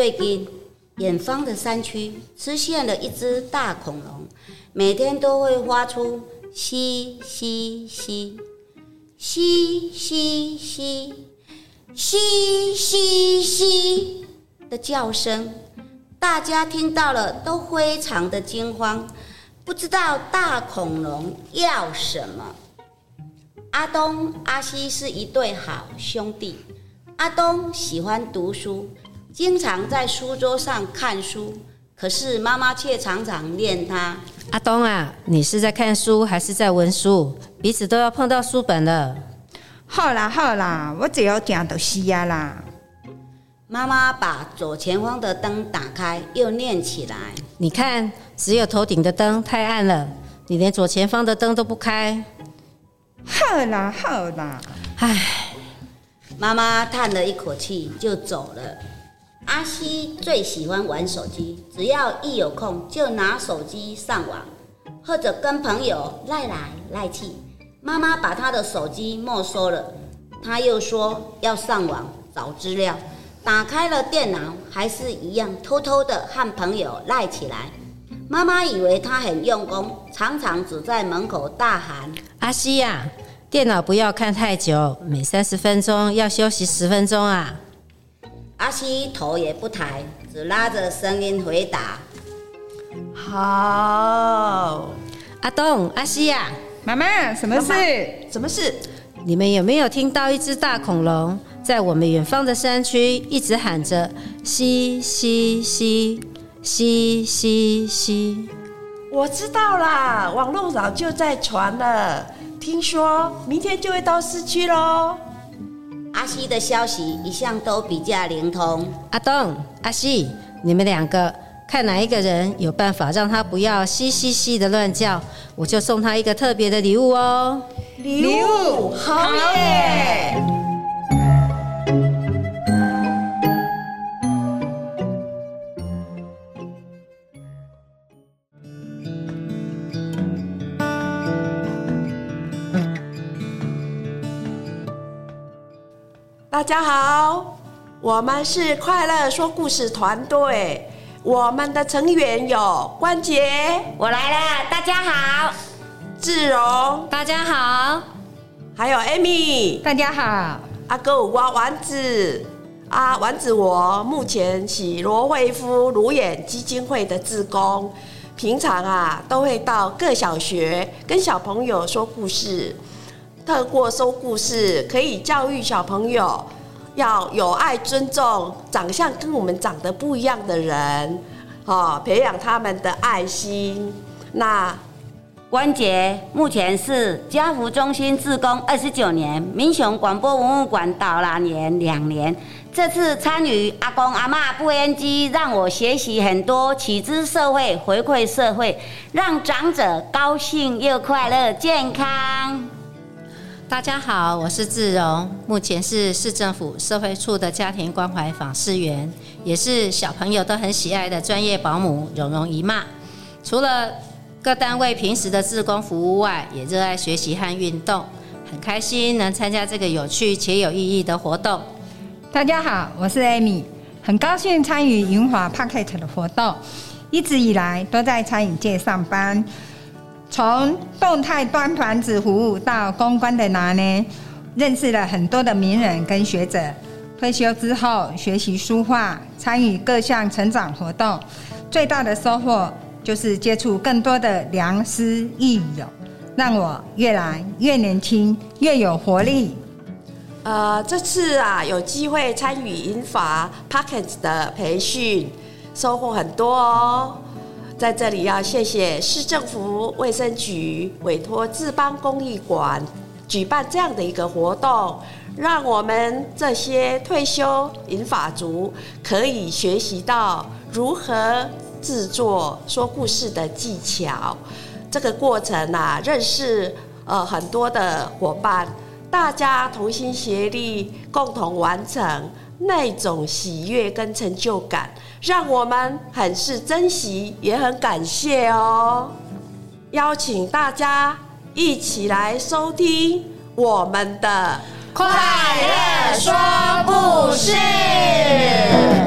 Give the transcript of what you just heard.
最近，远方的山区出现了一只大恐龙，每天都会发出“嘻嘻嘻，嘻嘻嘻，嘻嘻嘻”的叫声。大家听到了都非常的惊慌，不知道大恐龙要什么。阿东、阿西是一对好兄弟。阿东喜欢读书，经常在书桌上看书，可是妈妈却常常念他。阿东啊，你是在看书还是在闻书？彼此都要碰到书本了。好啦好啦，我只要讲到死啊啦。妈妈把左前方的灯打开，又念起来。你看，只有头顶的灯太暗了，你连左前方的灯都不开。好啦好啦，唉，妈妈叹了一口气，就走了。阿西最喜欢玩手机，只要一有空就拿手机上网，或者跟朋友赖来赖去。妈妈把他的手机没收了，他又说要上网找资料。打开了电脑，还是一样偷偷的和朋友赖起来。妈妈以为他很用功，常常只在门口大喊。阿西呀，电脑不要看太久，每三十分钟要休息十分钟啊。阿西头也不抬，只拉着声音回答：“好。阿东、阿西呀，妈妈，什么事？什么事？你们有没有听到一只大恐龙在我们远方的山区一直喊着‘嘻嘻嘻，嘻嘻嘻’？我知道啦，网络早就在传了。听说明天就会到市区喽。阿西的消息一向都比较灵通。阿东、阿西，你们两个看哪一个人有办法让他不要嘻嘻嘻的乱叫，我就送他一个特别的礼物哦。礼物好耶！大家好，我们是快乐说故事团队。我们的成员有关杰、我来了，大家好。志荣，大家好，还有 Amy，大家好，阿哥五瓜丸子，啊丸子我目前是罗惠夫卢眼基金会的志工，平常啊都会到各小学跟小朋友说故事，透过说故事可以教育小朋友要有爱尊重长相跟我们长得不一样的人，哦，培养他们的爱心。那关杰目前是家福中心志工二十九年，民雄广播文物馆导览员两年。这次参与阿公阿妈不烟机，让我学习很多，取之社会，回馈社会，让长者高兴又快乐、健康。大家好，我是志荣，目前是市政府社会处的家庭关怀访视员，也是小朋友都很喜爱的专业保姆蓉蓉姨妈。除了各单位平时的志工服务外，也热爱学习和运动，很开心能参加这个有趣且有意义的活动。大家好，我是 Amy，很高兴参与云华 Pocket 的活动。一直以来都在餐饮界上班，从动态端盘子服务到公关的拿捏，认识了很多的名人跟学者。退休之后学习书画，参与各项成长活动，最大的收获就是接触更多的良师益友，让我越来越年轻，越有活力。呃，这次啊有机会参与银法 Pockets 的培训，收获很多哦。在这里要谢谢市政府卫生局委托志邦公益馆举办这样的一个活动，让我们这些退休银法族可以学习到如何制作说故事的技巧。这个过程啊，认识呃很多的伙伴。大家同心协力，共同完成那种喜悦跟成就感，让我们很是珍惜，也很感谢哦。邀请大家一起来收听我们的快乐说故事。